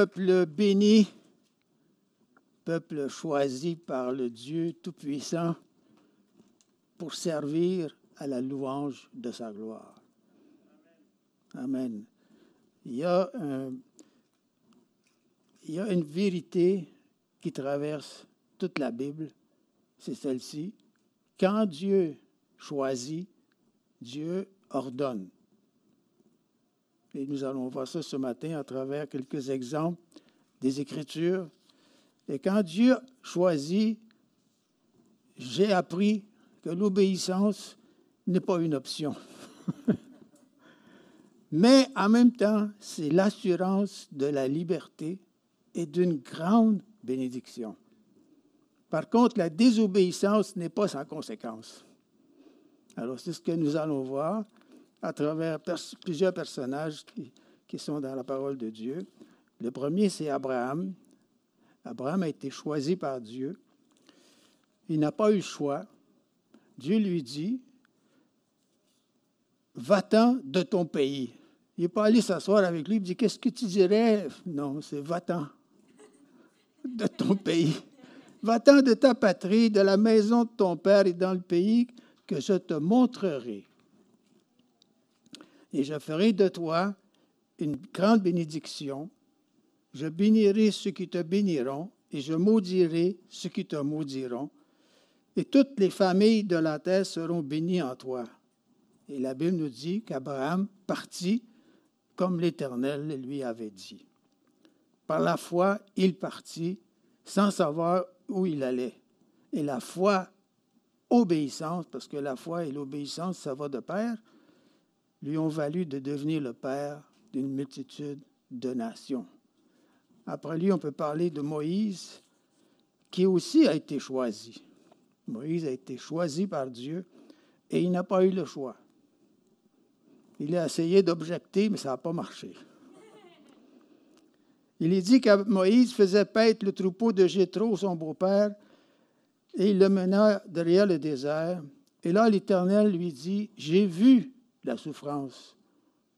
Peuple béni, peuple choisi par le Dieu Tout-Puissant pour servir à la louange de sa gloire. Amen. Il y a, une vérité qui traverse toute la Bible, c'est celle-ci. Quand Dieu choisit, Dieu ordonne. Et nous allons voir ça ce matin à travers quelques exemples des Écritures. Et quand Dieu choisit, j'ai appris que l'obéissance n'est pas une option. Mais en même temps, c'est l'assurance de la liberté et d'une grande bénédiction. Par contre, la désobéissance n'est pas sans conséquence. Alors, c'est ce que nous allons voir à travers plusieurs personnages qui, qui sont dans la parole de Dieu. Le premier, c'est Abraham. Abraham a été choisi par Dieu. Il n'a pas eu le choix. Dieu lui dit, va-t'en de ton pays. Il n'est pas allé s'asseoir avec lui et dit, qu'est-ce que tu dirais? Non, c'est va-t'en de ton pays. Va-t'en de ta patrie, de la maison de ton père et dans le pays que je te montrerai. Et je ferai de toi une grande bénédiction. Je bénirai ceux qui te béniront et je maudirai ceux qui te maudiront. Et toutes les familles de la terre seront bénies en toi. Et la Bible nous dit qu'Abraham partit comme l'Éternel lui avait dit. Par la foi, il partit sans savoir où il allait. Et la foi, obéissance, parce que la foi et l'obéissance, ça va de pair, lui ont valu de devenir le père d'une multitude de nations. Après lui, on peut parler de Moïse, qui aussi a été choisi. Moïse a été choisi par Dieu et il n'a pas eu le choix. Il a essayé d'objecter, mais ça n'a pas marché. Il est dit que Moïse faisait paître le troupeau de Jétro, son beau-père, et il le mena derrière le désert. Et là, l'Éternel lui dit, j'ai vu la souffrance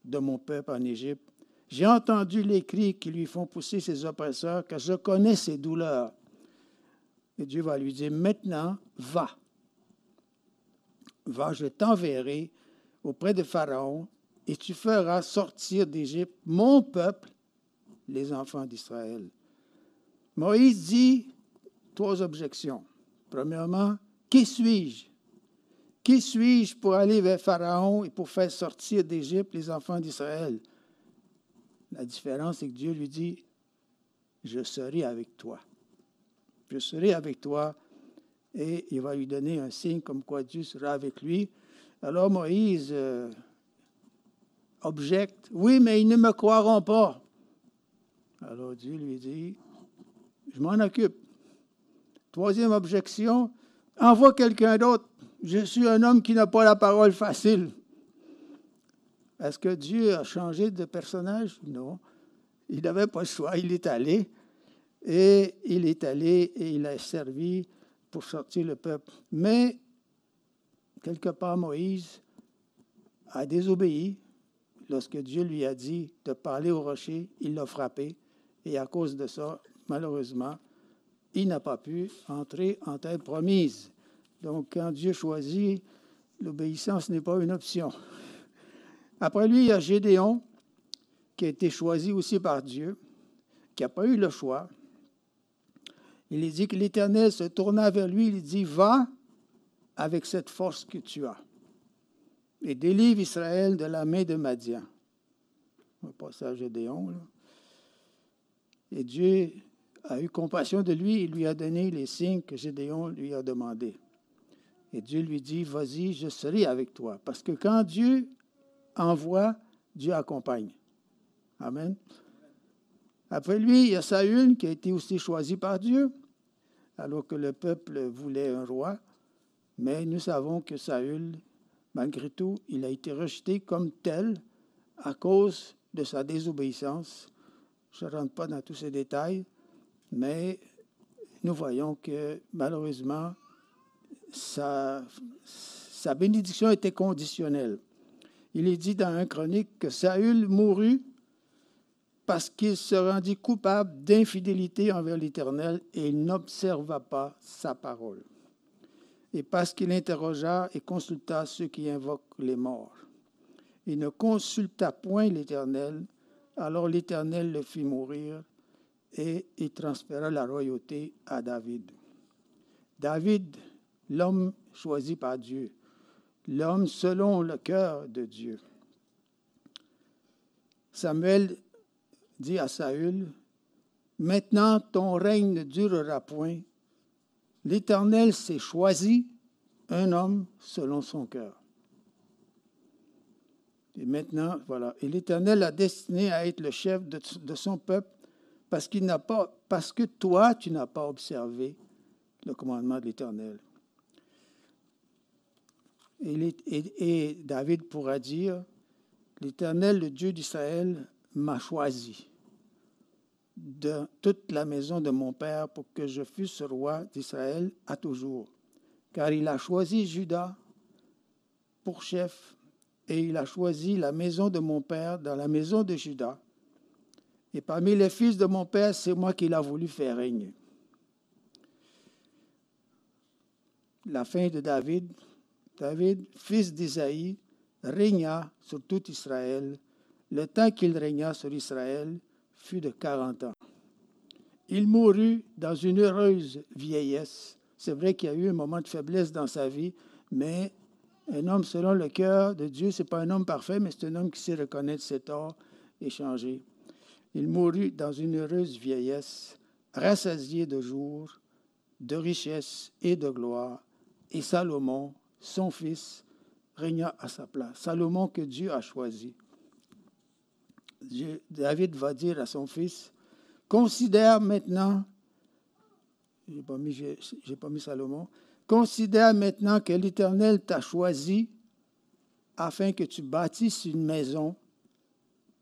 de mon peuple en Égypte. J'ai entendu les cris qui lui font pousser ses oppresseurs, car je connais ses douleurs. Et Dieu va lui dire, maintenant, va. Va, je t'enverrai auprès de Pharaon, et tu feras sortir d'Égypte mon peuple, les enfants d'Israël. Moïse dit trois objections. Premièrement, qui suis-je? Qui suis-je pour aller vers Pharaon et pour faire sortir d'Égypte les enfants d'Israël? La différence, c'est que Dieu lui dit, je serai avec toi. Je serai avec toi. Et il va lui donner un signe comme quoi Dieu sera avec lui. Alors Moïse euh, objecte, oui, mais ils ne me croiront pas. Alors Dieu lui dit, je m'en occupe. Troisième objection, envoie quelqu'un d'autre. Je suis un homme qui n'a pas la parole facile. Est-ce que Dieu a changé de personnage? Non. Il n'avait pas le choix. Il est allé. Et il est allé et il a servi pour sortir le peuple. Mais, quelque part, Moïse a désobéi. Lorsque Dieu lui a dit de parler au rocher, il l'a frappé. Et à cause de ça, malheureusement, il n'a pas pu entrer en terre promise. Donc, quand Dieu choisit, l'obéissance n'est pas une option. Après lui, il y a Gédéon, qui a été choisi aussi par Dieu, qui n'a pas eu le choix. Il est dit que l'Éternel se tourna vers lui, il dit, va avec cette force que tu as et délivre Israël de la main de Madian. Va passer à Gédéon. Et Dieu a eu compassion de lui et lui a donné les signes que Gédéon lui a demandé. Et Dieu lui dit, vas-y, je serai avec toi. Parce que quand Dieu envoie, Dieu accompagne. Amen. Après lui, il y a Saül qui a été aussi choisi par Dieu, alors que le peuple voulait un roi. Mais nous savons que Saül, malgré tout, il a été rejeté comme tel à cause de sa désobéissance. Je ne rentre pas dans tous ces détails, mais nous voyons que malheureusement, sa, bénédiction était conditionnelle. Il est dit dans un chronique que Saül mourut parce qu'il se rendit coupable d'infidélité envers l'Éternel et n'observa pas sa parole. Et parce qu'il interrogea et consulta ceux qui invoquent les morts. Il ne consulta point l'Éternel, alors l'Éternel le fit mourir et il transféra la royauté à David. David, l'homme choisi par Dieu, l'homme selon le cœur de Dieu. Samuel dit à Saül, Maintenant ton règne ne durera point. L'Éternel s'est choisi un homme selon son cœur. Et maintenant, voilà. Et l'Éternel a destiné à être le chef de, son peuple parce que toi, tu n'as pas observé le commandement de l'Éternel. Et, David pourra dire, l'Éternel, le Dieu d'Israël, m'a choisi de toute la maison de mon père pour que je fusse roi d'Israël à toujours. Car il a choisi Judas pour chef et il a choisi la maison de mon père dans la maison de Judas et parmi les fils de mon père, c'est moi qui l'a voulu faire régner. La fin de David, David, fils d'Isaïe, régna sur tout Israël. Le temps qu'il régna sur Israël fut de 40 ans. Il mourut dans une heureuse vieillesse. C'est vrai qu'il y a eu un moment de faiblesse dans sa vie, mais un homme selon le cœur de Dieu, ce n'est pas un homme parfait, mais c'est un homme qui sait reconnaître ses torts et changer. Il mourut dans une heureuse vieillesse, rassasié de jours, de richesse et de gloire, et Salomon, son fils, régna à sa place. Salomon que Dieu a choisi. David va dire à son fils, considère maintenant, je n'ai pas, pas mis Salomon, considère maintenant que l'Éternel t'a choisi afin que tu bâtisses une maison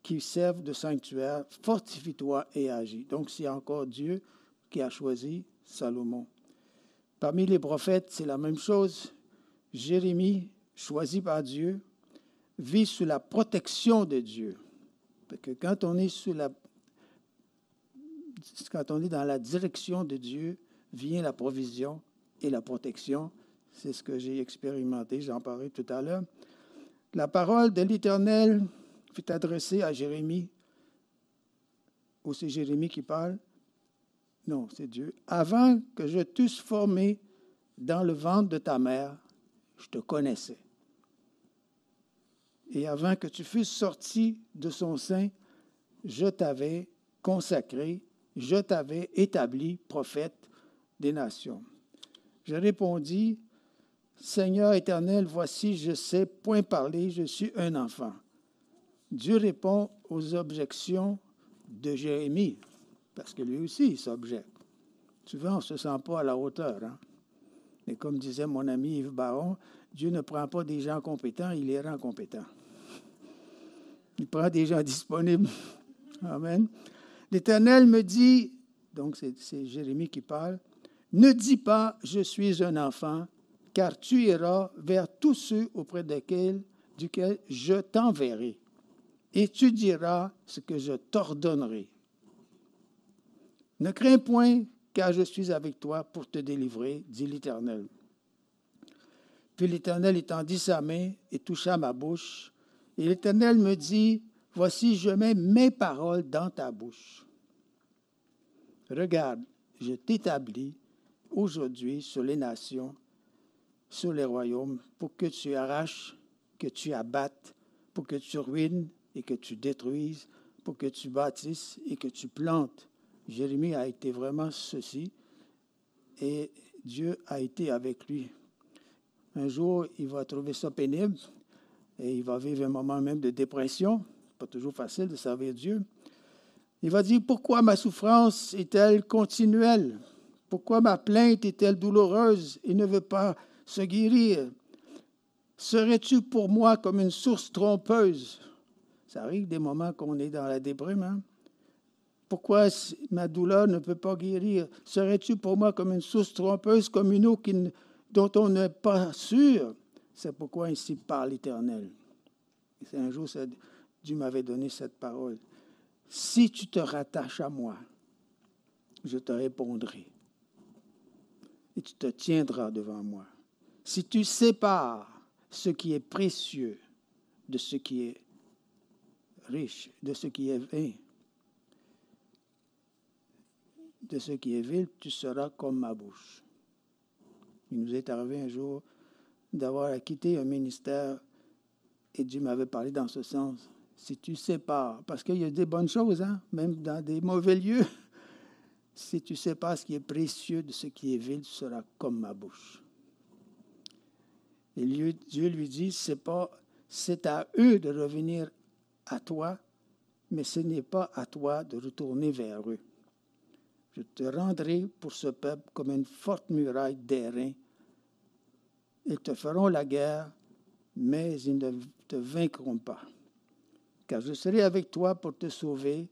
qui servent de sanctuaire, fortifie-toi et agis. Donc c'est encore Dieu qui a choisi Salomon. Parmi les prophètes, c'est la même chose. Jérémie, choisi par Dieu, vit sous la protection de Dieu. Parce que quand on est dans la direction de Dieu, vient la provision et la protection. C'est ce que j'ai expérimenté, j'en parlais tout à l'heure. La parole de l'Éternel fut adressé à Jérémie, ou c'est Jérémie qui parle, non, c'est Dieu, avant que je t'eusse formé dans le ventre de ta mère, je te connaissais. Et avant que tu fusses sorti de son sein, je t'avais consacré, je t'avais établi prophète des nations. Je répondis, Seigneur éternel, voici, je sais point parler, je suis un enfant. Dieu répond aux objections de Jérémie, parce que lui aussi, il s'objecte. Souvent, on ne se sent pas à la hauteur. Hein. Et comme disait mon ami Yves Baron, Dieu ne prend pas des gens compétents, il les rend compétents. Il prend des gens disponibles. Amen. L'Éternel me dit, donc c'est Jérémie qui parle, ne dis pas, je suis un enfant, car tu iras vers tous ceux auprès desquels, duquel je t'enverrai et tu diras ce que je t'ordonnerai. Ne crains point, car je suis avec toi pour te délivrer, dit l'Éternel. Puis l'Éternel étendit sa main et toucha ma bouche. Et l'Éternel me dit, Voici, je mets mes paroles dans ta bouche. Regarde, je t'établis aujourd'hui sur les nations, sur les royaumes, pour que tu arraches, que tu abattes, pour que tu ruines et que tu détruises, pour que tu bâtisses et que tu plantes. Jérémie a été vraiment ceci et Dieu a été avec lui. Un jour, il va trouver ça pénible et il va vivre un moment même de dépression pas toujours facile de servir Dieu. Il va dire, pourquoi ma souffrance est-elle continuelle? Pourquoi ma plainte est-elle douloureuse et ne veut pas se guérir? Serais-tu pour moi comme une source trompeuse? Ça arrive des moments qu'on est dans la déprime. Hein? Pourquoi ma douleur ne peut pas guérir? Serais-tu pour moi comme une source trompeuse, comme une eau dont on n'est pas sûr? C'est pourquoi ainsi parle l'Éternel. Un jour, Dieu m'avait donné cette parole. Si tu te rattaches à moi, je te répondrai. Et tu te tiendras devant moi. Si tu sépares ce qui est précieux de ce qui est riche, de ce qui est vain, de ce qui est vil, tu seras comme ma bouche. Il nous est arrivé un jour d'avoir quitté un ministère et Dieu m'avait parlé dans ce sens. Si tu sépares, parce qu'il y a des bonnes choses, hein, même dans des mauvais lieux, si tu sépares ce qui est précieux de ce qui est vil, tu seras comme ma bouche. Et Dieu lui dit, c'est pas, c'est à eux de revenir à toi, mais ce n'est pas à toi de retourner vers eux. Je te rendrai pour ce peuple comme une forte muraille d'airain. Ils te feront la guerre, mais ils ne te vaincront pas. Car je serai avec toi pour te sauver.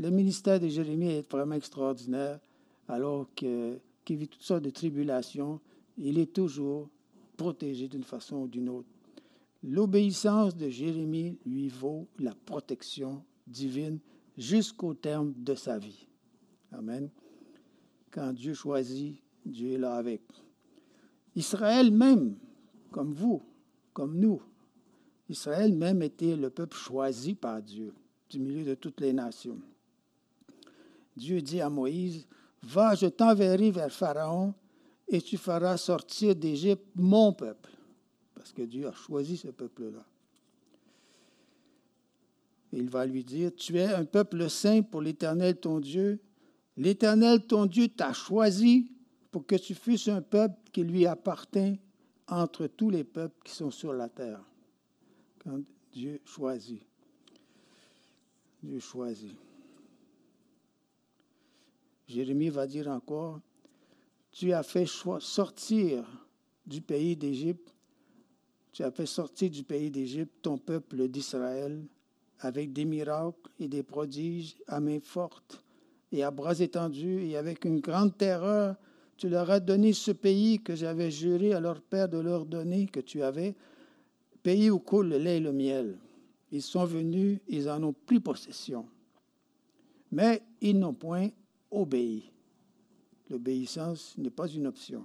Le ministère de Jérémie est vraiment extraordinaire, alors qu'il vit toutes sortes de tribulations. Il est toujours protégé d'une façon ou d'une autre. L'obéissance de Jérémie lui vaut la protection divine jusqu'au terme de sa vie. Amen. Quand Dieu choisit, Dieu est là avec. Israël même, comme vous, comme nous, Israël même était le peuple choisi par Dieu du milieu de toutes les nations. Dieu dit à Moïse, Va, je t'enverrai vers Pharaon et tu feras sortir d'Égypte mon peuple. Parce que Dieu a choisi ce peuple-là. Il va lui dire, Tu es un peuple saint pour l'Éternel ton Dieu, L'Éternel, ton Dieu, t'a choisi pour que tu fusses un peuple qui lui appartient entre tous les peuples qui sont sur la terre. Quand Dieu choisit. Dieu choisit. Jérémie va dire encore, tu as fait sortir du pays d'Égypte, tu as fait sortir du pays d'Égypte ton peuple d'Israël avec des miracles et des prodiges à main forte et à bras étendus et avec une grande terreur, tu leur as donné ce pays que j'avais juré à leur père de leur donner, que tu avais, pays où coule le lait et le miel. Ils sont venus, ils en ont pris possession. Mais ils n'ont point obéi. L'obéissance n'est pas une option.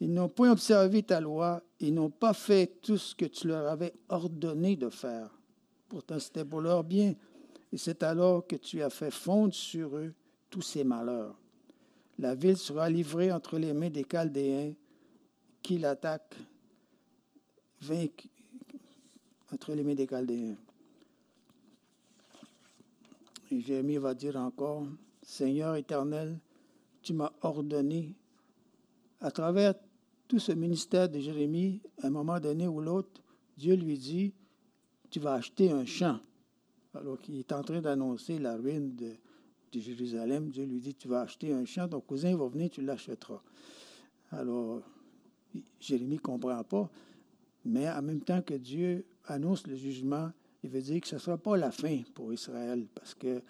Ils n'ont point observé ta loi, ils n'ont pas fait tout ce que tu leur avais ordonné de faire. Pourtant, c'était pour leur bien. Et c'est alors que tu as fait fondre sur eux tous ces malheurs. La ville sera livrée entre les mains des Chaldéens qui l'attaquent, entre les mains des Chaldéens. Et Jérémie va dire encore, Seigneur éternel, tu m'as ordonné, à travers tout ce ministère de Jérémie, à un moment donné ou l'autre, Dieu lui dit, tu vas acheter un champ alors qu'il est en train d'annoncer la ruine de, Jérusalem, Dieu lui dit, tu vas acheter un champ, ton cousin va venir, tu l'achèteras. Alors, Jérémie ne comprend pas, mais en même temps que Dieu annonce le jugement, il veut dire que ce ne sera pas la fin pour Israël, parce que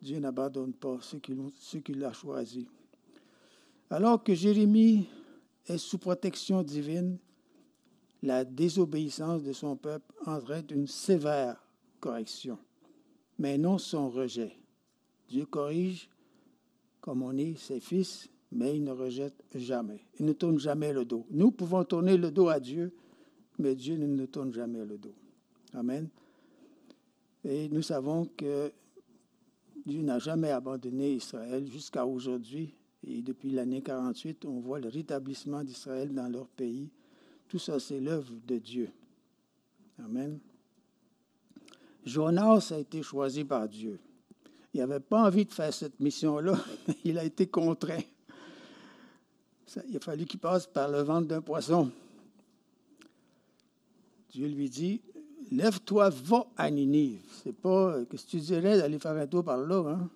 Dieu n'abandonne pas ceux qu'il a choisis. Alors que Jérémie est sous protection divine, la désobéissance de son peuple entraîne une sévère correction mais non son rejet. Dieu corrige comme on est ses fils, mais il ne rejette jamais. Il ne tourne jamais le dos. Nous pouvons tourner le dos à Dieu, mais Dieu ne nous tourne jamais le dos. Amen. Et nous savons que Dieu n'a jamais abandonné Israël jusqu'à aujourd'hui. Et depuis l'année 48, on voit le rétablissement d'Israël dans leur pays. Tout ça, c'est l'œuvre de Dieu. Amen. Jonas a été choisi par Dieu. Il n'avait pas envie de faire cette mission-là, il a été contraint. il a fallu qu'il passe par le ventre d'un poisson. Dieu lui dit, Lève-toi, va à Ninive. C'est pas euh, que tu dirais d'aller faire un tour par là. Hein?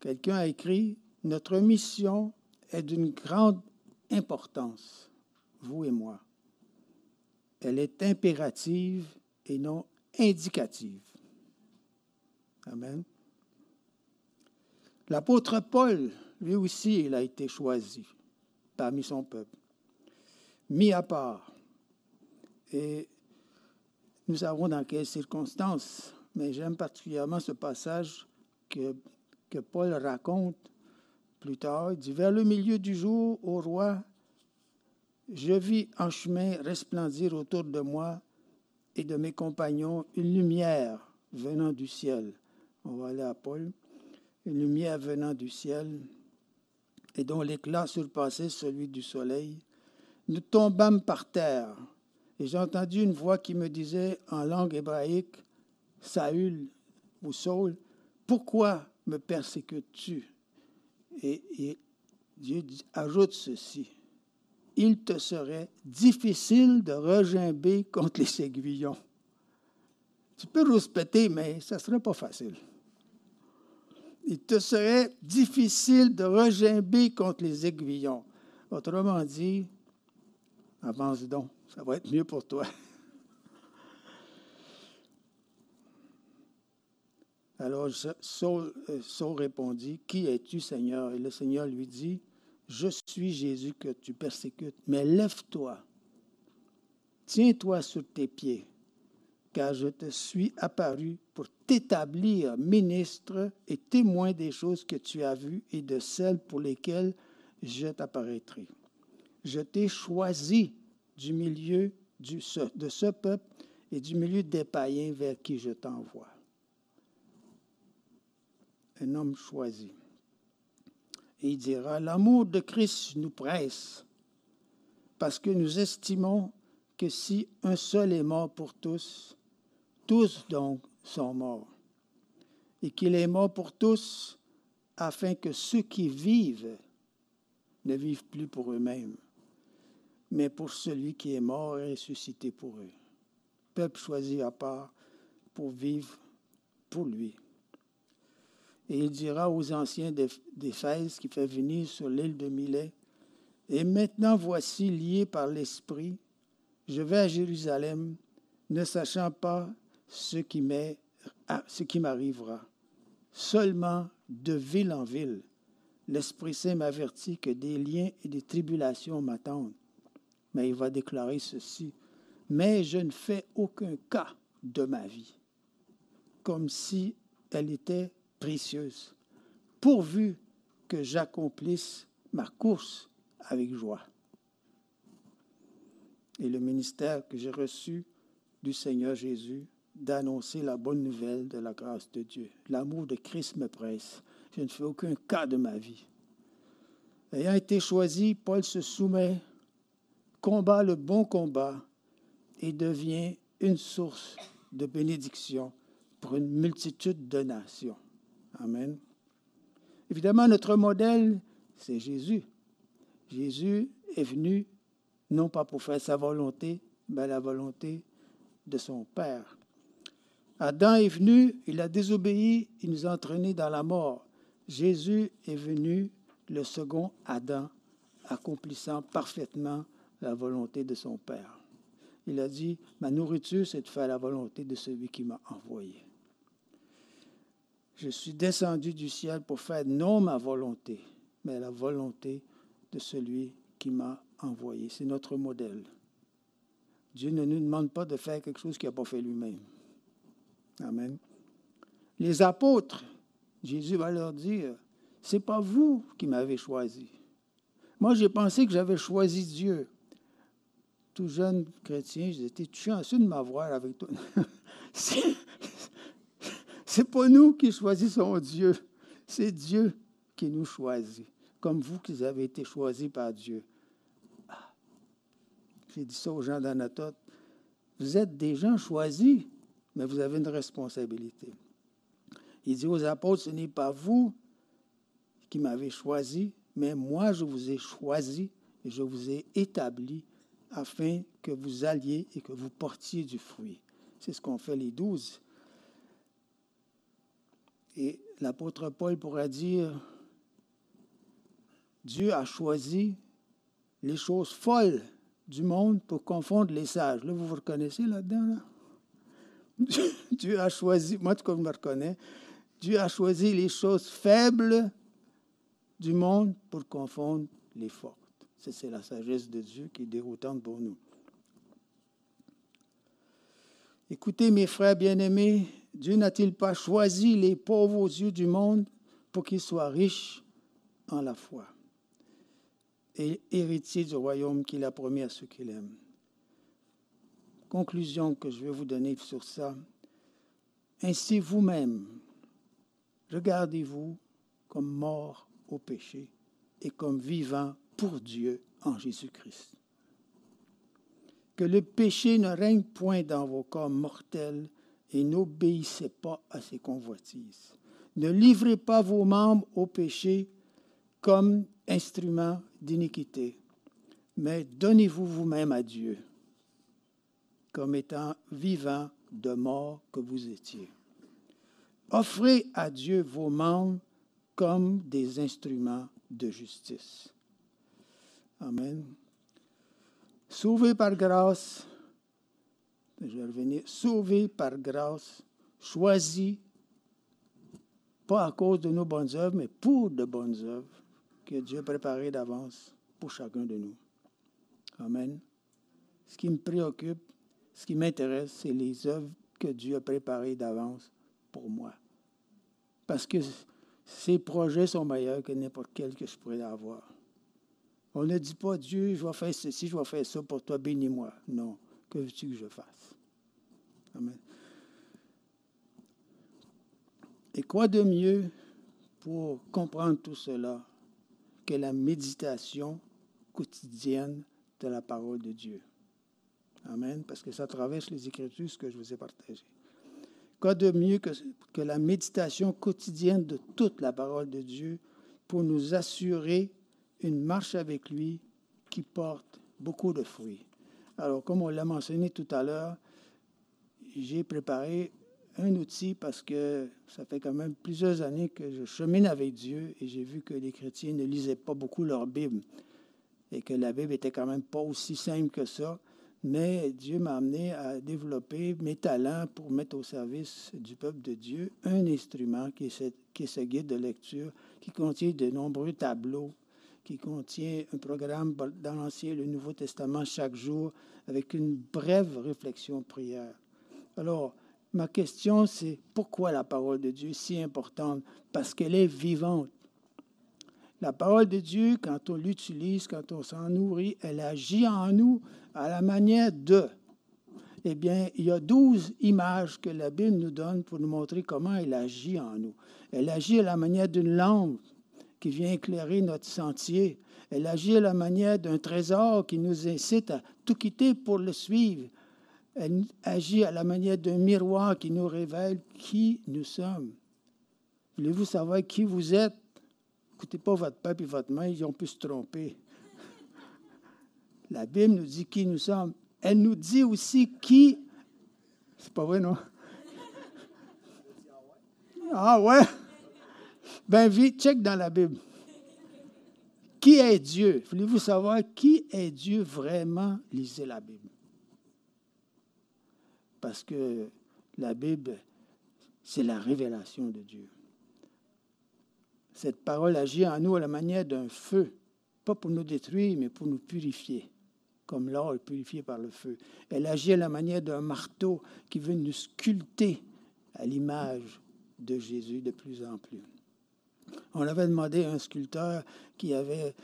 Quelqu'un a écrit Notre mission est d'une grande importance, vous et moi. Elle est impérative et non indicative. Amen. L'apôtre Paul, lui aussi, il a été choisi parmi son peuple, mis à part. Et nous savons dans quelles circonstances, mais j'aime particulièrement ce passage que, Paul raconte plus tard. Il dit, vers le milieu du jour, au roi, je vis en chemin resplendir autour de moi et de mes compagnons une lumière venant du ciel. On va aller à Paul. Une lumière venant du ciel et dont l'éclat surpassait celui du soleil. Nous tombâmes par terre et j'ai entendu une voix qui me disait en langue hébraïque, Saül ou Saul, pourquoi me persécutes-tu? Et, et Dieu ajoute ceci il te serait difficile de regimber contre les aiguillons. Tu peux rouspéter, mais ça ne serait pas facile. Il te serait difficile de regimber contre les aiguillons. Autrement dit, avance donc, ça va être mieux pour toi. Alors Saul, euh, Saul répondit, Qui es-tu, Seigneur? Et le Seigneur lui dit, je suis Jésus que tu persécutes, mais lève-toi, tiens-toi sur tes pieds, car je te suis apparu pour t'établir ministre et témoin des choses que tu as vues et de celles pour lesquelles je t'apparaîtrai. Je t'ai choisi du milieu de ce peuple et du milieu des païens vers qui je t'envoie. Un homme choisi. Il dira, l'amour de Christ nous presse, parce que nous estimons que si un seul est mort pour tous, tous donc sont morts. Et qu'il est mort pour tous, afin que ceux qui vivent ne vivent plus pour eux-mêmes, mais pour celui qui est mort et ressuscité pour eux. Peuple choisi à part pour vivre pour lui. Et il dira aux anciens d'Éphèse qui fait venir sur l'île de Milet, Et maintenant voici lié par l'Esprit, je vais à Jérusalem, ne sachant pas ce qui m'arrivera. Seulement de ville en ville, l'Esprit Saint m'avertit que des liens et des tribulations m'attendent. Mais il va déclarer ceci, mais je ne fais aucun cas de ma vie, comme si elle était précieuse, pourvu que j'accomplisse ma course avec joie. Et le ministère que j'ai reçu du Seigneur Jésus d'annoncer la bonne nouvelle de la grâce de Dieu. L'amour de Christ me presse. Je ne fais aucun cas de ma vie. Ayant été choisi, Paul se soumet, combat le bon combat et devient une source de bénédiction pour une multitude de nations. Amen. Évidemment, notre modèle, c'est Jésus. Jésus est venu non pas pour faire sa volonté, mais la volonté de son Père. Adam est venu, il a désobéi, il nous a entraînés dans la mort. Jésus est venu, le second Adam, accomplissant parfaitement la volonté de son Père. Il a dit, ma nourriture, c'est de faire la volonté de celui qui m'a envoyé. Je suis descendu du ciel pour faire non ma volonté, mais la volonté de celui qui m'a envoyé. C'est notre modèle. Dieu ne nous demande pas de faire quelque chose qu'il n'a pas fait lui-même. Amen. Les apôtres, Jésus va leur dire, c'est pas vous qui m'avez choisi. Moi, j'ai pensé que j'avais choisi Dieu. Tout jeune chrétien, j'étais chanceux de m'avoir avec toi? C'est pas nous qui choisissons Dieu, c'est Dieu qui nous choisit, comme vous qui avez été choisis par Dieu. Ah. J'ai dit ça aux gens d'Anatote. Vous êtes des gens choisis, mais vous avez une responsabilité. Il dit aux apôtres, ce n'est pas vous qui m'avez choisi, mais moi je vous ai choisi et je vous ai établi afin que vous alliez et que vous portiez du fruit. C'est ce qu'ont fait les douze. Et l'apôtre Paul pourra dire, Dieu a choisi les choses folles du monde pour confondre les sages. Là, vous vous reconnaissez là-dedans? Dieu a choisi, moi, tout cas, je me reconnais, Dieu a choisi les choses faibles du monde pour confondre les fortes. C'est la sagesse de Dieu qui est déroutante pour nous. Écoutez, mes frères bien-aimés, Dieu n'a-t-il pas choisi les pauvres aux yeux du monde pour qu'ils soient riches en la foi et héritiers du royaume qu'il a promis à ceux qu'il aime? Conclusion que je vais vous donner sur ça. Ainsi vous-même, regardez-vous comme mort au péché et comme vivant pour Dieu en Jésus-Christ. Que le péché ne règne point dans vos corps mortels et n'obéissez pas à ses convoitises. Ne livrez pas vos membres au péché comme instruments d'iniquité, mais donnez-vous vous-même à Dieu comme étant vivant de mort que vous étiez. Offrez à Dieu vos membres comme des instruments de justice. Amen. Sauvé par grâce, je vais revenir, sauvé par grâce, choisi, pas à cause de nos bonnes œuvres, mais pour de bonnes œuvres que Dieu a préparées d'avance pour chacun de nous. Amen. Ce qui me préoccupe, ce qui m'intéresse, c'est les œuvres que Dieu a préparées d'avance pour moi. Parce que ces projets sont meilleurs que n'importe quel que je pourrais avoir. On ne dit pas, Dieu, je vais faire ceci, je vais faire ça pour toi, bénis-moi. Non. Que veux-tu que je fasse? Amen. Et quoi de mieux pour comprendre tout cela que la méditation quotidienne de la parole de Dieu? Amen. Parce que ça traverse les Écritures, ce que je vous ai partagé. Quoi de mieux que, que la méditation quotidienne de toute la parole de Dieu pour nous assurer une marche avec lui qui porte beaucoup de fruits? Alors, comme on l'a mentionné tout à l'heure, j'ai préparé un outil parce que ça fait quand même plusieurs années que je chemine avec Dieu et j'ai vu que les chrétiens ne lisaient pas beaucoup leur Bible et que la Bible était quand même pas aussi simple que ça mais Dieu m'a amené à développer mes talents pour mettre au service du peuple de Dieu un instrument qui est, ce, guide de lecture qui contient de nombreux tableaux, qui contient un programme dans l'Ancien et le Nouveau Testament chaque jour avec une brève réflexion prière. Alors, ma question, c'est pourquoi la parole de Dieu est si importante? Parce qu'elle est vivante. La parole de Dieu, quand on l'utilise, quand on s'en nourrit, elle agit en nous à la manière de. Eh bien, il y a douze images que la Bible nous donne pour nous montrer comment elle agit en nous. Elle agit à la manière d'une lampe qui vient éclairer notre sentier. Elle agit à la manière d'un trésor qui nous incite à tout quitter pour le suivre. Elle agit à la manière d'un miroir qui nous révèle qui nous sommes. Voulez-vous savoir qui vous êtes? Écoutez pas votre père et votre mère, ils ont pu se tromper. La Bible nous dit qui nous sommes. Elle nous dit aussi qui. C'est pas vrai, non? Ah ouais? Ben vite, check dans la Bible. Qui est Dieu? Voulez-vous savoir qui est Dieu vraiment? Lisez la Bible. Parce que la Bible, c'est la révélation de Dieu. Cette parole agit en nous à la manière d'un feu, pas pour nous détruire, mais pour nous purifier, comme l'or est purifié par le feu. Elle agit à la manière d'un marteau qui veut nous sculpter à l'image de Jésus de plus en plus. On avait demandé à un sculpteur qui avait,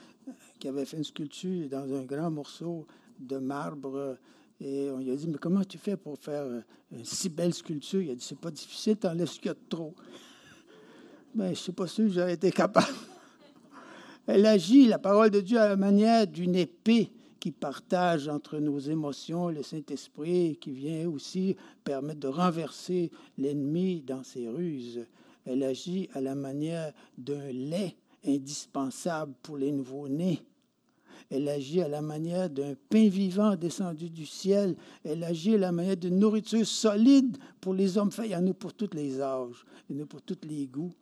qui avait fait une sculpture dans un grand morceau de marbre et on lui a dit, mais comment tu fais pour faire une si belle sculpture? Il a dit, c'est pas difficile, t'enlèves ce qu'il y a de trop mais je suis pas sûr que j'aurais été capable. Elle agit, la parole de Dieu, à la manière d'une épée qui partage entre nos émotions le Saint-Esprit, qui vient aussi permettre de renverser l'ennemi dans ses ruses. Elle agit à la manière d'un lait indispensable pour les nouveaux-nés. Elle agit à la manière d'un pain vivant descendu du ciel. Elle agit à la manière d'une nourriture solide pour les hommes. il y en a pour tous les âges, il y en a pour tous les goûts,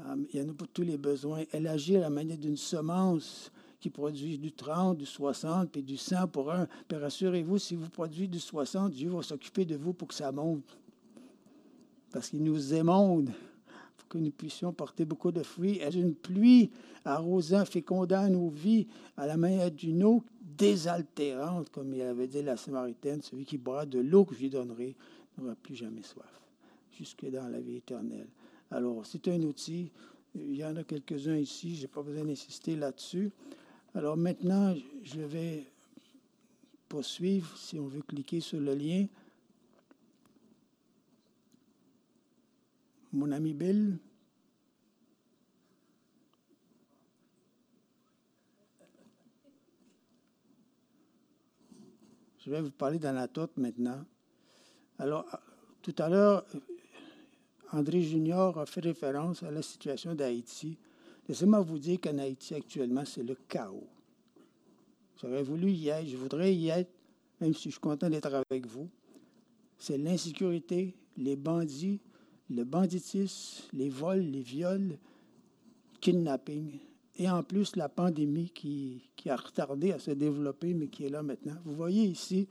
euh, il y en a pour tous les besoins. Elle agit à la manière d'une semence qui produit du 30, du 60, puis du 100 pour un. Puis rassurez-vous, si vous produisez du 60, Dieu va s'occuper de vous pour que ça monte. Parce qu'il nous émonde que nous puissions porter beaucoup de fruits. Est une pluie arrosant, fécondant nos vies à la manière d'une eau désaltérante, comme il avait dit la Samaritaine, celui qui boira de l'eau que je lui donnerai n'aura plus jamais soif, jusque dans la vie éternelle. Alors, c'est un outil. Il y en a quelques-uns ici, je n'ai pas besoin d'insister là-dessus. Alors maintenant, je vais poursuivre, si on veut cliquer sur le lien. Mon ami Bill. Je vais vous parler d'Anatote maintenant. Alors, tout à l'heure, André Junior a fait référence à la situation d'Haïti. Laissez-moi vous dire qu'en Haïti, actuellement, c'est le chaos. J'aurais voulu y être, je voudrais y être, même si je suis content d'être avec vous. C'est l'insécurité, les bandits, le banditisme, les vols, les viols, kidnapping, et en plus la pandémie qui, a retardé à se développer, mais qui est là maintenant. Vous voyez ici,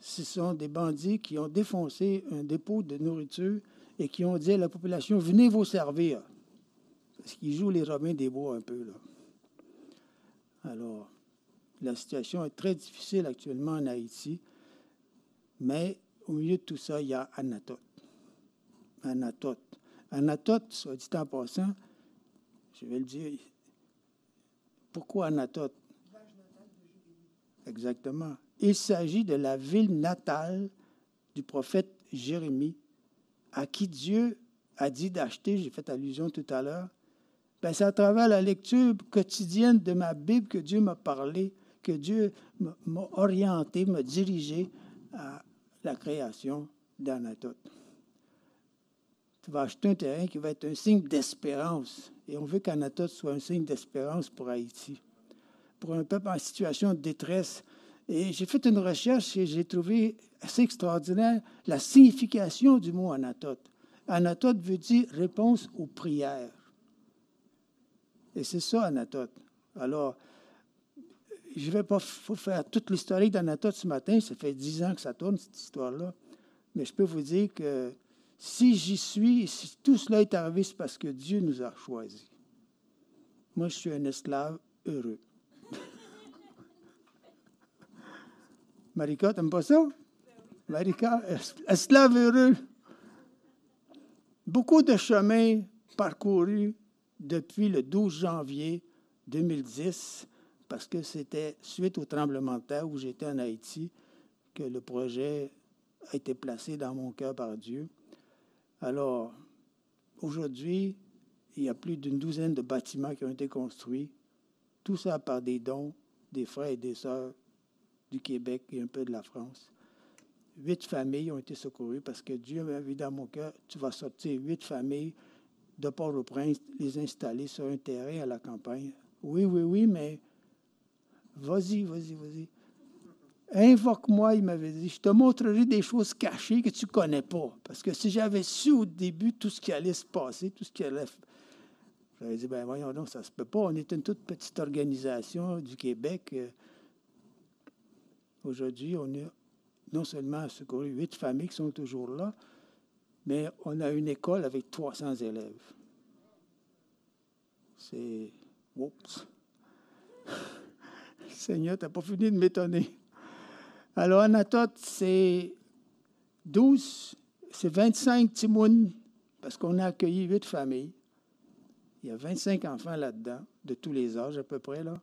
ce sont des bandits qui ont défoncé un dépôt de nourriture et qui ont dit à la population, venez vous servir. Parce qu'ils jouent les Romains des bois un peu. Là. Alors, la situation est très difficile actuellement en Haïti, mais au milieu de tout ça, il y a Anatote. Anatote. Anatote, soit dit en passant, je vais le dire. Pourquoi Anatote? Exactement. Il s'agit de la ville natale du prophète Jérémie, à qui Dieu a dit d'acheter, j'ai fait allusion tout à l'heure, ben, c'est à travers la lecture quotidienne de ma Bible que Dieu m'a parlé, que Dieu m'a orienté, m'a dirigé à la création d'Anatote. Tu vas acheter un terrain qui va être un signe d'espérance. Et on veut qu'Anatote soit un signe d'espérance pour Haïti, pour un peuple en situation de détresse. Et j'ai fait une recherche et j'ai trouvé assez extraordinaire la signification du mot Anatote. Anatote veut dire réponse aux prières. Et c'est ça, Anatote. Alors, je ne vais pas faire toute l'historique d'Anatote ce matin. Ça fait dix ans que ça tourne, cette histoire-là. Mais je peux vous dire que si j'y suis, si tout cela est arrivé, c'est parce que Dieu nous a choisis. Moi, je suis un esclave heureux. Marika, t'aimes pas ça? Marika, esclave heureux. Beaucoup de chemins parcourus depuis le 12 janvier 2010, parce que c'était suite au tremblement de terre où j'étais en Haïti que le projet a été placé dans mon cœur par Dieu. Alors, aujourd'hui, il y a plus d'une douzaine de bâtiments qui ont été construits, tout ça par des dons des frères et des sœurs du Québec et un peu de la France. Huit familles ont été secourues parce que Dieu m'a vu dans mon cœur, tu vas sortir huit familles de Port-au-Prince, les installer sur un terrain à la campagne. Oui, oui, oui, mais vas-y, vas-y, vas-y. Invoque-moi, il m'avait dit, je te montrerai des choses cachées que tu ne connais pas. Parce que si j'avais su au début tout ce qui allait se passer, tout ce qui allait... J'avais dit, ben voyons donc, ça ne se peut pas. On est une toute petite organisation du Québec. Euh, aujourd'hui, on a non seulement secouru huit familles qui sont toujours là, mais on a une école avec 300 élèves. C'est... Oups! Seigneur, tu n'as pas fini de m'étonner. Alors, Anatote, c'est 12, c'est 25 timounes, parce qu'on a accueilli huit familles. Il y a 25 enfants là-dedans, de tous les âges à peu près, là,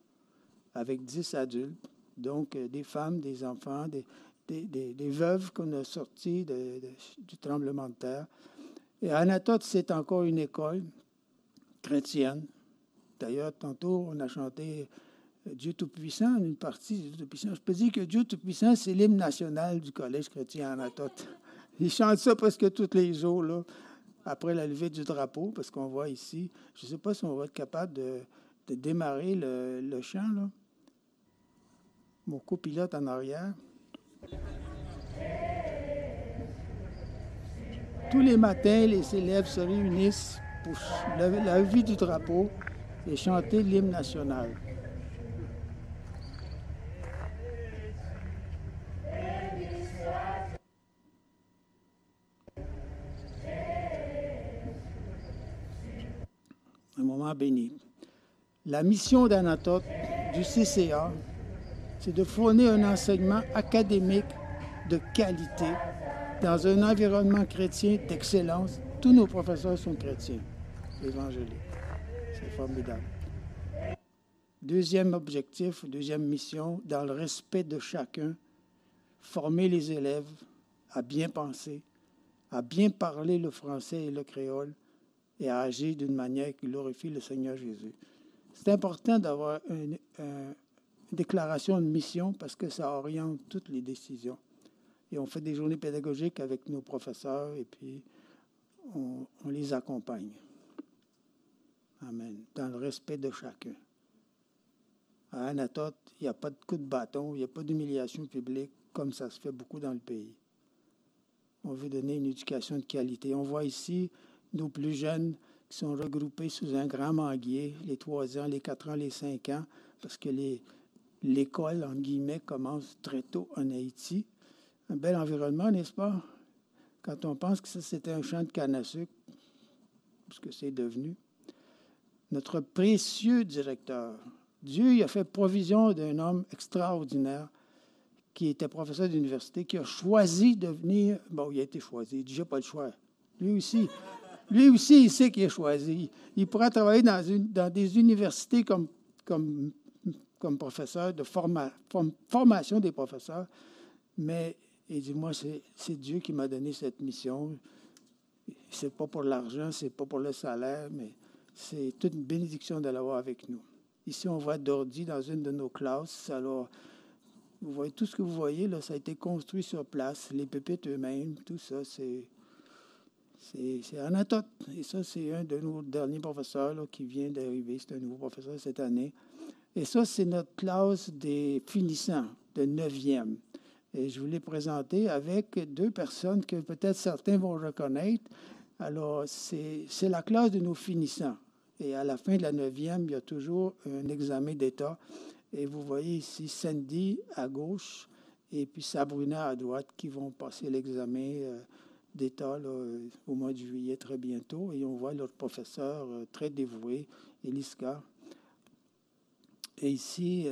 avec 10 adultes. Donc, euh, des femmes, des enfants, des, des, veuves qu'on a sorties du tremblement de terre. Et Anatote, c'est encore une école chrétienne. D'ailleurs, tantôt, on a chanté Dieu Tout-Puissant, une partie de Dieu Tout-Puissant. Je peux dire que Dieu Tout-Puissant, c'est l'hymne national du Collège chrétien Anatote. Ils chantent ça presque tous les jours, après la levée du drapeau, parce qu'on voit ici, je ne sais pas si on va être capable de, démarrer le, chant, mon copilote en arrière. Tous les matins, les élèves se réunissent pour lever la vie du drapeau et chanter l'hymne national. Béni. La mission d'Anatote du CCA, c'est de fournir un enseignement académique de qualité dans un environnement chrétien d'excellence. Tous nos professeurs sont chrétiens, évangéliques. C'est formidable. Deuxième objectif, deuxième mission, dans le respect de chacun, former les élèves à bien penser, à bien parler le français et le créole et à agir d'une manière qui glorifie le Seigneur Jésus. C'est important d'avoir une, une, déclaration de mission parce que ça oriente toutes les décisions. Et on fait des journées pédagogiques avec nos professeurs et puis on, on les accompagne. Amen. Dans le respect de chacun. À Anatote, il n'y a pas de coup de bâton, il n'y a pas d'humiliation publique comme ça se fait beaucoup dans le pays. On veut donner une éducation de qualité. On voit ici nos plus jeunes qui sont regroupés sous un grand manguier, les 3 ans, les 4 ans, les 5 ans, parce que l'école, en guillemets, commence très tôt en Haïti. Un bel environnement, n'est-ce pas? Quand on pense que ça, c'était un champ de canne à sucre, ce que c'est devenu. Notre précieux directeur, Dieu il a fait provision d'un homme extraordinaire qui était professeur d'université, qui a choisi de venir. Bon, il a été choisi, il dit J'ai pas le choix. Lui aussi. Lui aussi, il sait qu'il est choisi. Il pourra travailler dans, des universités comme, professeur de forma, form, formation des professeurs, mais il dit Moi, c'est Dieu qui m'a donné cette mission. C'est pas pour l'argent, c'est pas pour le salaire, mais c'est toute une bénédiction de l'avoir avec nous. Ici, on voit Dordi dans une de nos classes. Alors, vous voyez tout ce que vous voyez, là, ça a été construit sur place. Les pépites eux-mêmes, tout ça, c'est. C'est Anatote. Et ça, c'est un de nos derniers professeurs qui vient d'arriver. C'est un nouveau professeur cette année. Et ça, c'est notre classe des finissants de 9e. Et je vous l'ai présenté avec deux personnes que peut-être certains vont reconnaître. Alors, c'est la classe de nos finissants. Et à la fin de la neuvième, il y a toujours un examen d'État. Et vous voyez ici Sandy à gauche et puis Sabrina à droite qui vont passer l'examen d'État au mois de juillet très bientôt. Et on voit notre professeur très dévoué, Eliska. Et ici,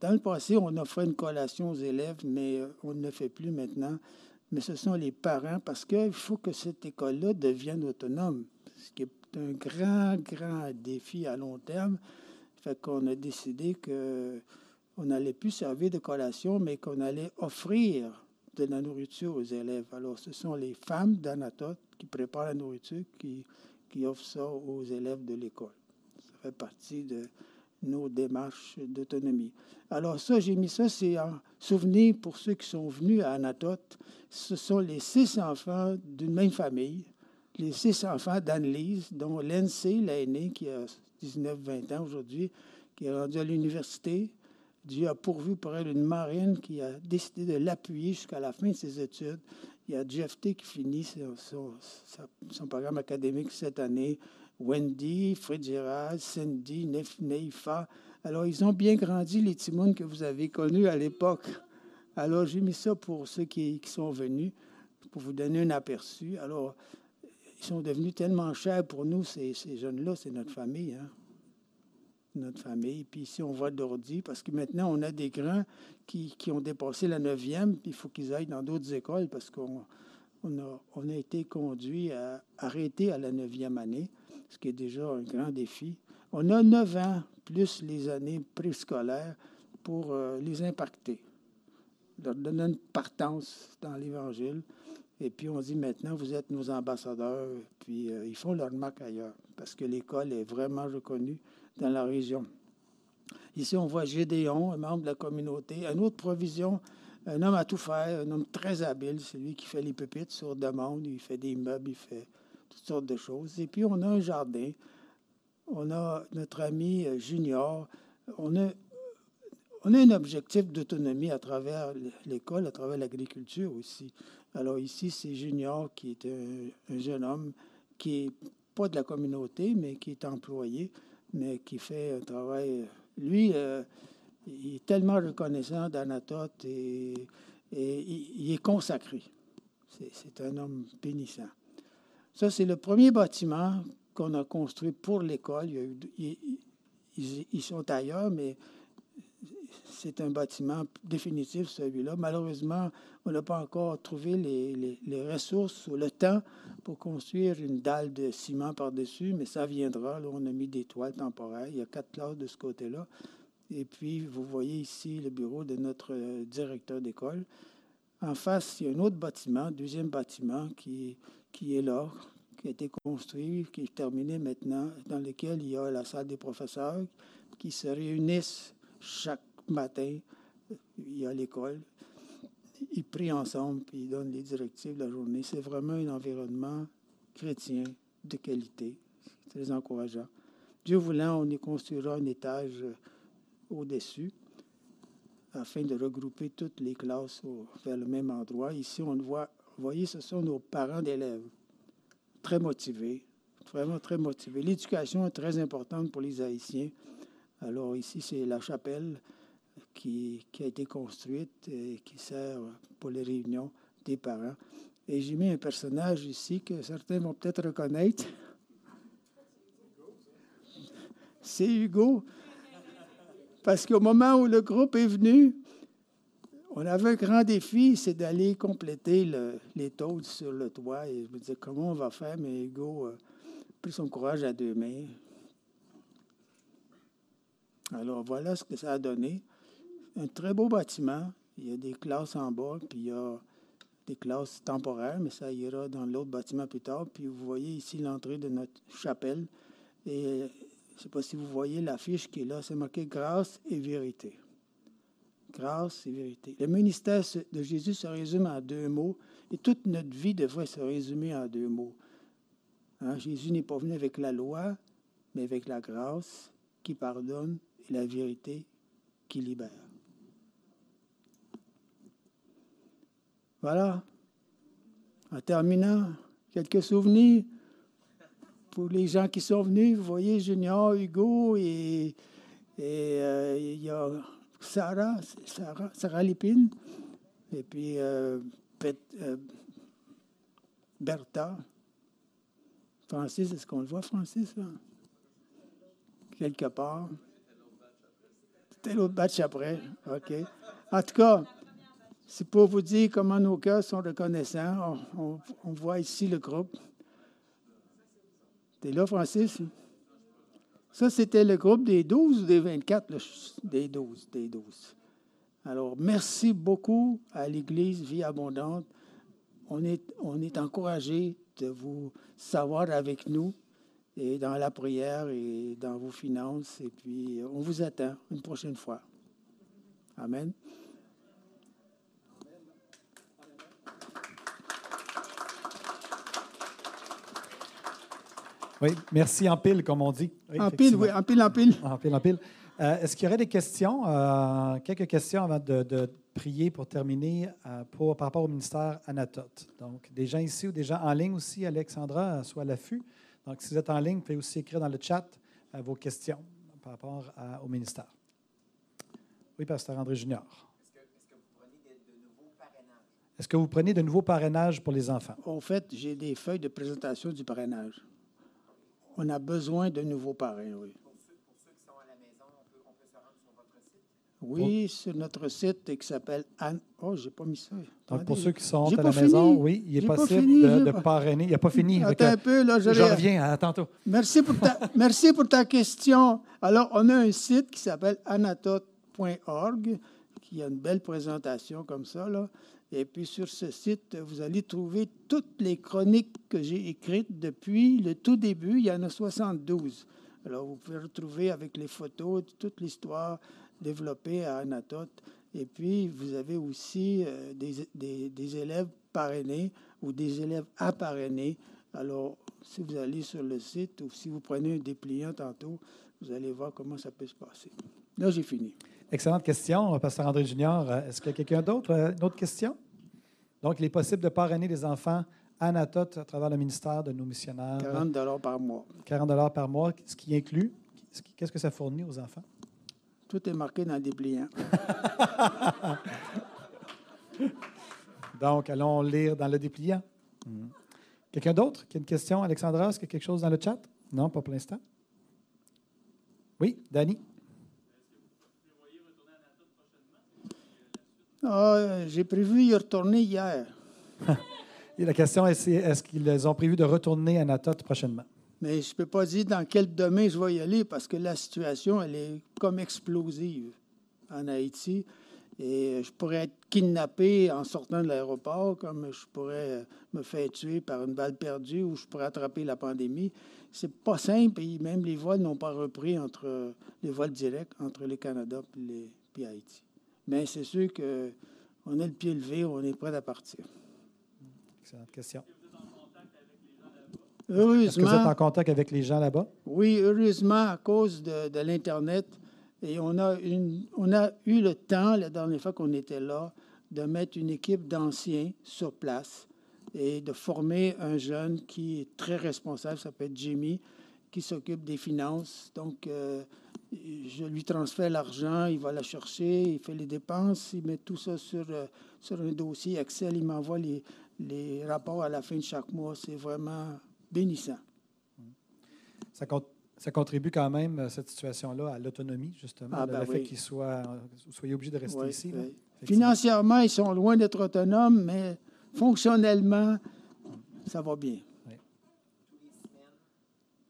dans le passé, on offrait une collation aux élèves, mais on ne le fait plus maintenant. Mais ce sont les parents parce qu'il faut que cette école-là devienne autonome, ce qui est un grand, grand défi à long terme. Fait qu'on a décidé qu'on n'allait plus servir de collation, mais qu'on allait offrir de la nourriture aux élèves. Alors, ce sont les femmes d'Anatote qui préparent la nourriture, qui, qui offrent ça aux élèves de l'école. Ça fait partie de nos démarches d'autonomie. Alors ça, j'ai mis ça, c'est un souvenir pour ceux qui sont venus à Anatote. Ce sont les six enfants d'une même famille les six enfants d'Anne-Lise, dont l'NC, l'aîné, qui a 19-20 ans aujourd'hui, qui est rendu à l'université. Dieu a pourvu pour elle une marine qui a décidé de l'appuyer jusqu'à la fin de ses études. Il y a Jeff T qui finit son, programme académique cette année. Wendy, Fred Gérard, Cindy, Neifa. Alors, ils ont bien grandi, les Timounes que vous avez connus à l'époque. Alors, j'ai mis ça pour ceux qui, sont venus, pour vous donner un aperçu. Alors, ils sont devenus tellement chers pour nous, ces, ces jeunes-là, c'est notre famille. Hein? Notre famille. Puis ici, on voit Dordi, parce que maintenant, on a des grands qui, qui ont dépassé la neuvième, il faut qu'ils aillent dans d'autres écoles, parce qu'on on a été conduit à arrêter à la neuvième année, ce qui est déjà un grand défi. On a neuf ans, plus les années préscolaires, pour euh, les impacter, leur donner une partance dans l'Évangile. Et puis on dit maintenant, vous êtes nos ambassadeurs. Puis euh, ils font leur marque ailleurs parce que l'école est vraiment reconnue dans la région. Ici, on voit Gédéon, un membre de la communauté. Une autre provision, un homme à tout faire, un homme très habile. C'est lui qui fait les pupitres sur demande. Il fait des meubles, il fait toutes sortes de choses. Et puis on a un jardin. On a notre ami euh, Junior. On a on a un objectif d'autonomie à travers l'école, à travers l'agriculture aussi. Alors ici, c'est Junior qui est un, jeune homme qui n'est pas de la communauté, mais qui est employé, mais qui fait un travail. Lui, euh, il est tellement reconnaissant d'Anatote et, et il, est consacré. C'est un homme bénissant. Ça, c'est le premier bâtiment qu'on a construit pour l'école. Ils, ils, sont ailleurs, mais c'est un bâtiment définitif, celui-là. Malheureusement, on n'a pas encore trouvé les, les, ressources ou le temps pour construire une dalle de ciment par-dessus, mais ça viendra. Là, on a mis des toiles temporaires. Il y a quatre classes de ce côté-là. Et puis, vous voyez ici le bureau de notre euh, directeur d'école. En face, il y a un autre bâtiment, deuxième bâtiment, qui, qui est là, qui a été construit, qui est terminé maintenant, dans lequel il y a la salle des professeurs qui se réunissent chaque matin. Il y a l'école. Ils prient ensemble, puis ils donnent les directives de la journée. C'est vraiment un environnement chrétien de qualité. Très encourageant. Dieu voulant, on y construira un étage euh, au-dessus afin de regrouper toutes les classes vers le même endroit. Ici, on voit, vous voyez, ce sont nos parents d'élèves, très motivés, vraiment très motivés. L'éducation est très importante pour les Haïtiens. Alors ici, c'est la chapelle qui, a été construite et qui sert pour les réunions des parents. Et j'ai mis un personnage ici que certains vont peut-être reconnaître. C'est Hugo. Parce qu'au moment où le groupe est venu, on avait un grand défi, c'est d'aller compléter les taux sur le toit. Et je me disais, comment on va faire? Mais Hugo a pris son courage à deux mains. Alors voilà ce que ça a donné. Un très beau bâtiment. Il y a des classes en bas, puis il y a des classes temporaires, mais ça ira dans l'autre bâtiment plus tard. Puis vous voyez ici l'entrée de notre chapelle. Et je ne sais pas si vous voyez l'affiche qui est là, c'est marqué grâce et vérité. Grâce et vérité. Le ministère de Jésus se résume en deux mots et toute notre vie devrait se résumer en deux mots. Hein, Jésus n'est pas venu avec la loi, mais avec la grâce qui pardonne et la vérité qui libère. Voilà. En terminant, quelques souvenirs pour les gens qui sont venus, vous voyez Junior, Hugo et, et euh, y a Sarah, Sarah, Sarah Lépine, et puis euh, euh, Bertha. Francis, est-ce qu'on le voit, Francis? Quelque part. C'était l'autre batch après. OK. En tout cas, c'est pour vous dire comment nos cœurs sont reconnaissants. on voit ici le groupe. T'es là, Francis? Ça, c'était le groupe des 12 ou des 24? Des 12, des 12. Alors, merci beaucoup à l'Église Vie Abondante. On est, on est encouragé de vous savoir avec nous et dans la prière et dans vos finances. Et puis, on vous attend une prochaine fois. Amen. Oui, merci en pile, comme on dit. en pile, oui, en pile, en pile. En pile, en pile. Euh, est-ce qu'il y aurait des questions, euh, quelques questions avant de, prier pour terminer euh, pour, par rapport au ministère Anatote? Donc, des gens ici ou des gens en ligne aussi, Alexandra, soit à l'affût. Donc, si vous êtes en ligne, vous pouvez aussi écrire dans le chat vos questions par rapport au ministère. Oui, Pasteur André Junior. Est-ce que vous prenez de nouveaux parrainages pour les enfants? En fait, j'ai des feuilles de présentation du parrainage. On a besoin de nouveaux parrains, oui. Pour ceux, qui sont à la maison, on peut, se rendre sur votre site? Oui, sur notre site qui s'appelle Anne. Oh, j'ai pas mis ça. Donc, pour ceux qui sont à la maison, oui, il est possible de, parrainer. Il n'a pas fini. Attends un peu, là, je, je reviens. À tantôt. Merci pour, ta, merci pour ta question. Alors, on a un site qui s'appelle anatote.org, qui a une belle présentation comme ça, là. Et puis sur ce site, vous allez trouver toutes les chroniques que j'ai écrites depuis le tout début. Il y en a 72. Alors vous pouvez retrouver avec les photos toute l'histoire développée à Anatote. Et puis vous avez aussi euh, des, élèves parrainés ou des élèves à parrainer. Alors si vous allez sur le site ou si vous prenez un dépliant tantôt, vous allez voir comment ça peut se passer. Là, j'ai fini. Excellente question, Pasteur André Junior. Euh, Est-ce qu'il y a quelqu'un d'autre? Euh, Une autre question? Donc, il est possible de parrainer des enfants Anatot à travers le ministère de nos missionnaires. 40 dollars par mois. 40 par mois, ce qui inclut. Qu'est-ce que ça fournit aux enfants? Tout est marqué dans le dépliant. Donc, allons lire dans le dépliant. Hmm. Quelqu'un d'autre qui a une question? Alexandra, est-ce qu'il y a quelque chose dans le chat? Non, pas pour l'instant. Oui, Danny? Ah, J'ai prévu y retourner hier. Et la question est, est-ce qu'ils ont prévu de retourner à Natot prochainement? Mais je ne peux pas dire dans quel domaine je vais y aller parce que la situation, elle est comme explosive en Haïti. Et je pourrais être kidnappé en sortant de l'aéroport, comme je pourrais me faire tuer par une balle perdue ou je pourrais attraper la pandémie. C'est pas simple et même les vols n'ont pas repris entre les vols directs entre le Canada et les, puis Haïti. Mais c'est sûr qu'on a le pied levé, on est prêt à partir. Excellente question. Est-ce que vous êtes Heureusement, en contact avec les gens là-bas? oui, heureusement, à cause de, de l'Internet, et on a, une, on a eu le temps, la dernière fois qu'on était là, de mettre une équipe d'anciens sur place et de former un jeune qui est très responsable, ça s'appelle Jimmy, qui s'occupe des finances. Donc, euh, je lui transfère l'argent, il va la chercher, il fait les dépenses, il met tout ça sur, euh, sur un dossier Excel, il m'envoie les, les rapports à la fin de chaque mois. C'est vraiment bénissant. Ça, con- ça contribue quand même, euh, cette situation-là, à l'autonomie, justement, Ah, ben le fait oui. qu'ils soient, soyez obligés de rester Oui, ici. oui. Financièrement, ils sont loin d'être autonomes, mais fonctionnellement, ça va bien. tous les semaines,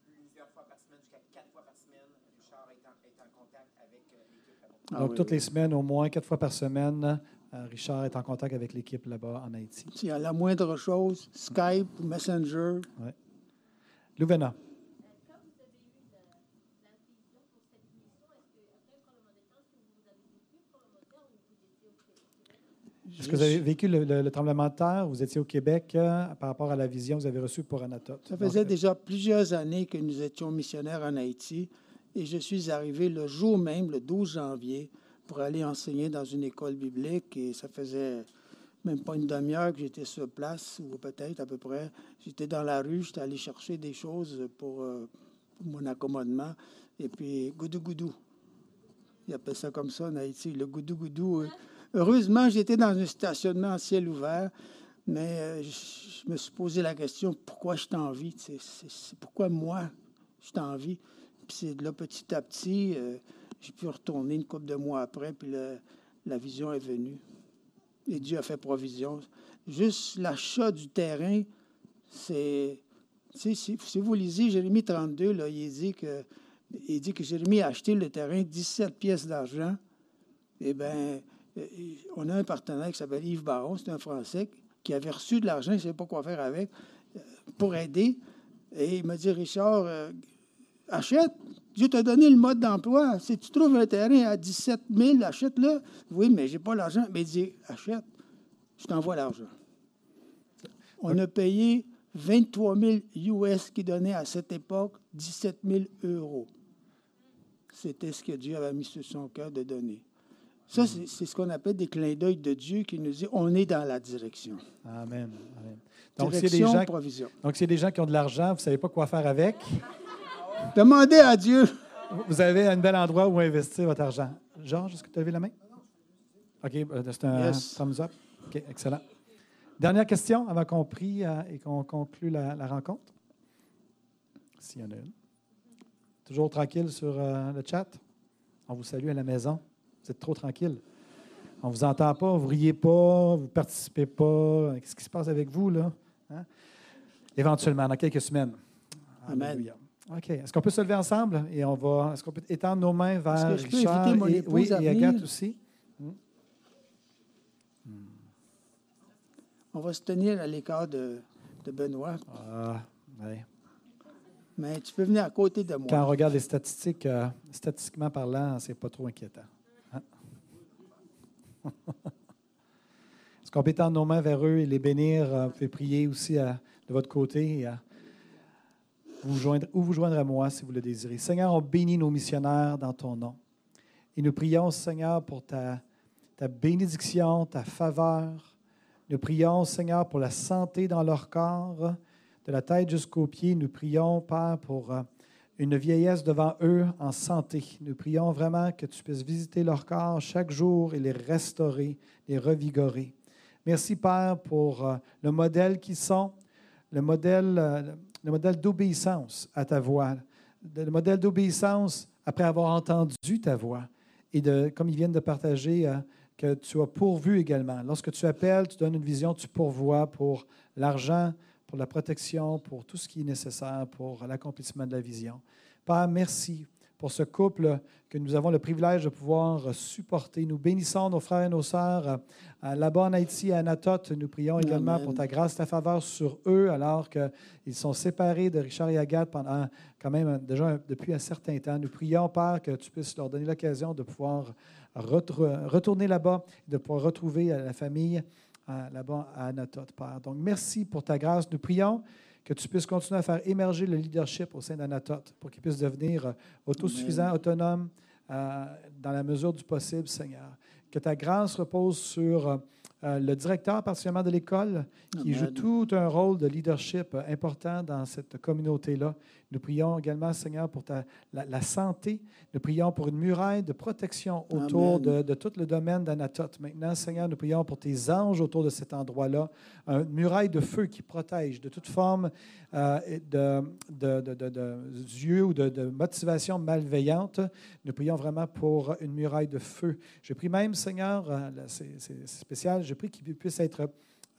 plusieurs fois par semaine, jusqu'à quatre fois par semaine, Richard est en, est en contact avec euh, l'équipe là-bas. Ah Donc, oui, toutes oui. les semaines, au moins quatre fois par semaine, euh, Richard est en contact avec l'équipe là-bas en Haïti. S'il y a la moindre chose, Skype, Messenger, Louvena. Est-ce que vous avez vécu le, le- le tremblement de terre? Vous étiez au Québec euh, par rapport à la vision que vous avez reçue pour Anatot. Ça faisait Donc, euh, déjà plusieurs années que nous étions missionnaires en Haïti et je suis arrivé le jour même, le 12 janvier, pour aller enseigner dans une école biblique et ça faisait même pas une demi-heure que j'étais sur place, ou peut-être à peu près. J'étais dans la rue, j'étais allé chercher des choses pour, euh, mon accommodement et puis goudou goudou. Ils appellent ça comme ça en Haïti, le goudou goudou. euh. Heureusement, j'étais dans un stationnement en ciel ouvert. Mais euh, je, me suis posé la question pourquoi je t'en vie C'est c'est- c'est pourquoi moi je t'en vie? Puis là petit à petit, euh, j'ai pu retourner une couple de mois après, puis la vision est venue. Et Dieu a fait provision. Juste l'achat du terrain, c'est. Si, si vous lisez Jérémie 32, là, il dit que il dit que Jérémie a acheté le terrain 17 pièces d'argent. Eh bien, on a un partenaire qui s'appelle Yves Baron, c'est un Français, qui avait reçu de l'argent, il ne savait pas quoi faire avec, euh, pour aider. Et il m'a dit, Richard, euh, achète. Dieu t'a donné le mode d'emploi. Si tu trouves un terrain à 17 000, achète-le. Oui, mais j'ai pas l'argent. Mais il dit, achète. Je t'envoie l'argent. On a payé 23 000 US qui donnait à cette époque 17 000 euros. C'était ce que Dieu avait mis sur son cœur de donner. Ça, c'est c'est ce qu'on appelle des clins d'œil de Dieu qui nous dit on est dans la direction. Amen. Amen. Donc, des gens, provision. donc, a des gens qui ont de l'argent, vous ne savez pas quoi faire avec, Demandez à Dieu. vous avez un bel endroit où investir votre argent. Georges, est-ce que tu as levé la main? OK, euh, c'est un Yes. thumbs up. OK, excellent. Dernière question avant qu'on prie euh, et qu'on conclue la, la rencontre. S'il y en a une. Toujours tranquille sur euh, le chat? On vous salue à la maison. Vous êtes trop tranquille. On ne vous entend pas, vous ne riez pas, vous ne participez pas. Qu'est-ce qui se passe avec vous, là? Hein? Éventuellement, dans quelques semaines. Amen. Alléluia. OK. Est-ce qu'on peut se lever ensemble et on va. Est-ce qu'on peut étendre nos mains vers que je peux Richard inviter mon et, épouse oui, à et venir? Agathe aussi? On va se tenir à l'écart de, de Benoît. Ah, ouais. Mais tu peux venir à côté de moi. Quand on regarde les statistiques, euh, statistiquement parlant, c'est pas trop inquiétant. Hein? Est-ce qu'on peut étendre nos mains vers eux et les bénir? Euh, Vous pouvez prier aussi euh, de votre côté. Et, euh, vous joindre, ou vous joindre à moi si vous le désirez. Seigneur, on bénit nos missionnaires dans ton nom. Et nous prions, Seigneur, pour ta, ta bénédiction, ta faveur. Nous prions, Seigneur, pour la santé dans leur corps, de la tête jusqu'aux pieds. Nous prions, Père, pour euh, une vieillesse devant eux en santé. Nous prions vraiment que tu puisses visiter leur corps chaque jour et les restaurer, les revigorer. Merci, Père, pour euh, le modèle qu'ils sont, le modèle, euh, le modèle d'obéissance à ta voix, le modèle d'obéissance après avoir entendu ta voix. Et de, comme ils viennent de partager, euh, que tu as pourvu également. Lorsque tu appelles, tu donnes une vision, tu pourvois pour l'argent, pour la protection, pour tout ce qui est nécessaire pour l'accomplissement de la vision. Père, merci pour ce couple que nous avons le privilège de pouvoir supporter. Nous bénissons nos frères et nos sœurs là-bas en Haïti, à Anatote. Nous prions également pour ta grâce, ta faveur sur eux, alors qu'ils sont séparés de Richard et Agathe pendant quand même déjà depuis un certain temps. Nous prions, Père, que tu puisses leur donner l'occasion de pouvoir retourner là-bas, de pouvoir retrouver la famille là-bas à Anatote, Père. Donc, merci pour ta grâce. Nous prions que tu puisses continuer à faire émerger le leadership au sein d'Anatote pour qu'il puisse devenir euh, autosuffisant, autonome euh, dans la mesure du possible, Seigneur. Que ta grâce repose sur euh, euh, le directeur, particulièrement de l'école, qui joue tout un rôle de leadership euh, important dans cette communauté-là. Nous prions également, Seigneur, pour ta, la, santé. Nous prions pour une muraille de protection autour de, tout le domaine d'Anatote. Maintenant, Seigneur, nous prions pour tes anges autour de cet endroit-là. Une muraille de feu qui protège de toute forme euh, de, de, yeux ou de, motivation malveillante. Nous prions vraiment pour une muraille de feu. Je prie même, Seigneur, c'est spécial, je prie qu'il puisse être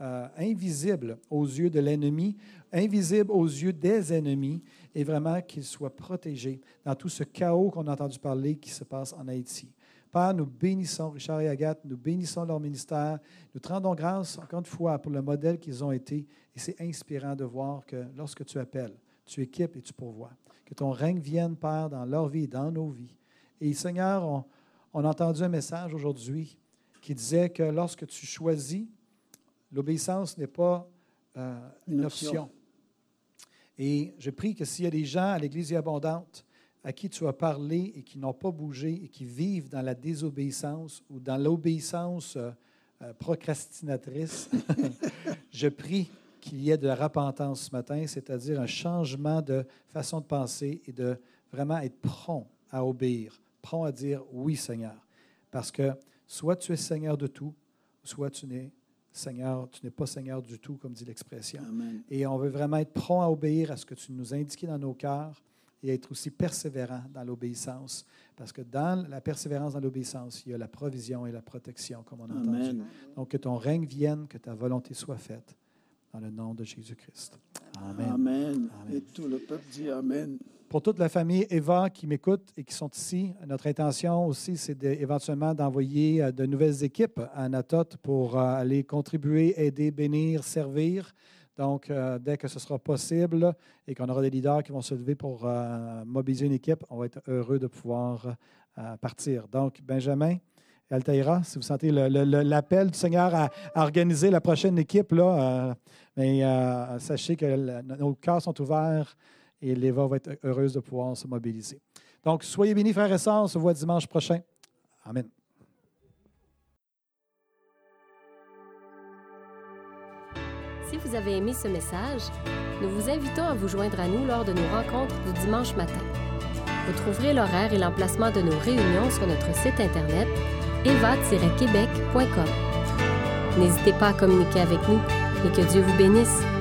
euh, invisible aux yeux de l'ennemi, invisible aux yeux des ennemis, et vraiment qu'il soit protégé dans tout ce chaos qu'on a entendu parler qui se passe en Haïti. Père, nous bénissons Richard et Agathe, nous bénissons leur ministère, nous te rendons grâce encore une fois pour le modèle qu'ils ont été, et c'est inspirant de voir que lorsque tu appelles, tu équipes et tu pourvois. Que ton règne vienne, Père, dans leur vie, dans nos vies. Et Seigneur, on, on a entendu un message aujourd'hui qui disait que lorsque tu choisis, l'obéissance n'est pas euh, une, option. Et je prie que s'il y a des gens à l'Église abondante à qui tu as parlé et qui n'ont pas bougé et qui vivent dans la désobéissance ou dans l'obéissance euh, euh, procrastinatrice, je prie qu'il y ait de la repentance ce matin, c'est-à-dire un changement de façon de penser et de vraiment être prompt à obéir, prompt à dire oui Seigneur. Parce que Soit tu es Seigneur de tout, soit tu n'es Seigneur, tu n'es pas Seigneur du tout, comme dit l'expression. Et on veut vraiment être prompt à obéir à ce que tu nous indiqué dans nos cœurs et être aussi persévérant dans l'obéissance. Parce que dans la persévérance dans l'obéissance, il y a la provision et la protection, comme on a entendu. Donc, que ton règne vienne, que ta volonté soit faite. Dans le nom de Jésus-Christ. Amen. Amen. Et tout le peuple dit Amen. Pour toute la famille Eva qui m'écoute et qui sont ici, notre intention aussi, c'est éventuellement d'envoyer euh, de nouvelles équipes à Anatote pour euh, aller contribuer, aider, bénir, servir. Donc, euh, dès que ce sera possible et qu'on aura des leaders qui vont se lever pour mobiliser une équipe, on va être heureux de pouvoir partir. Donc, Benjamin, Altaïra, si vous sentez l'appel du Seigneur à, organiser la prochaine équipe, mais sachez que nos cœurs sont ouverts et l'Eva va être heureuse de pouvoir se mobiliser. Donc, soyez bénis, frères et sœurs. On se voit dimanche prochain. Amen. Si vous avez aimé ce message, nous vous invitons à vous joindre à nous lors de nos rencontres du dimanche matin. Vous trouverez l'horaire et l'emplacement de nos réunions sur notre site internet eva-québec.com. N'hésitez pas à communiquer avec nous et que Dieu vous bénisse.